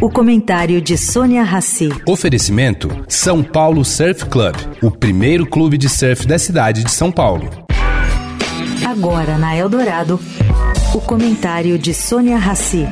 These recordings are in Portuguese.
O comentário de Sônia Rassi. Oferecimento: São Paulo Surf Club, o primeiro clube de surf da cidade de São Paulo. Agora na Eldorado, o comentário de Sônia Rassi.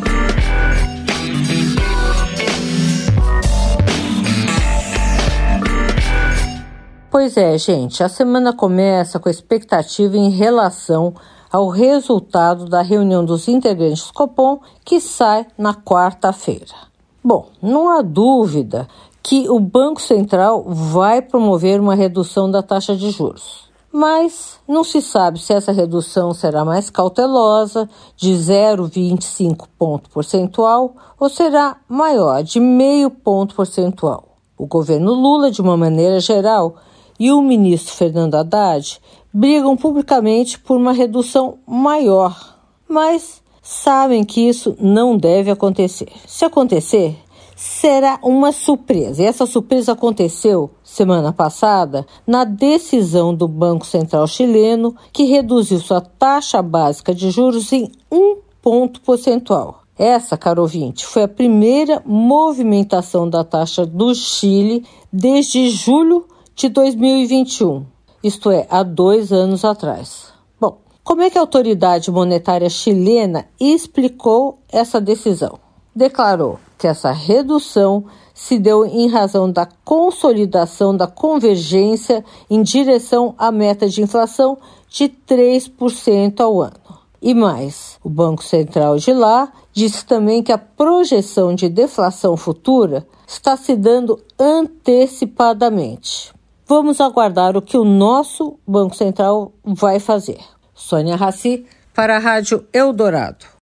Pois é, gente, a semana começa com a expectativa em relação ao resultado da reunião dos integrantes do Copom, que sai na quarta-feira. Bom, não há dúvida que o Banco Central vai promover uma redução da taxa de juros. Mas não se sabe se essa redução será mais cautelosa, de 0,25 ponto percentual, ou será maior, de meio ponto percentual. O governo Lula, de uma maneira geral, e o ministro Fernando Haddad brigam publicamente por uma redução maior, mas sabem que isso não deve acontecer. Se acontecer, será uma surpresa. E essa surpresa aconteceu semana passada na decisão do Banco Central chileno, que reduziu sua taxa básica de juros em um ponto percentual. Essa, caro ouvinte, foi a primeira movimentação da taxa do Chile desde julho de 2021, isto é, há dois anos atrás. Como é que a autoridade monetária chilena explicou essa decisão? Declarou que essa redução se deu em razão da consolidação da convergência em direção à meta de inflação de 3% ao ano. E mais, o Banco Central de lá disse também que a projeção de deflação futura está se dando antecipadamente. Vamos aguardar o que o nosso Banco Central vai fazer. Sônia Raci, para a Rádio Eldorado.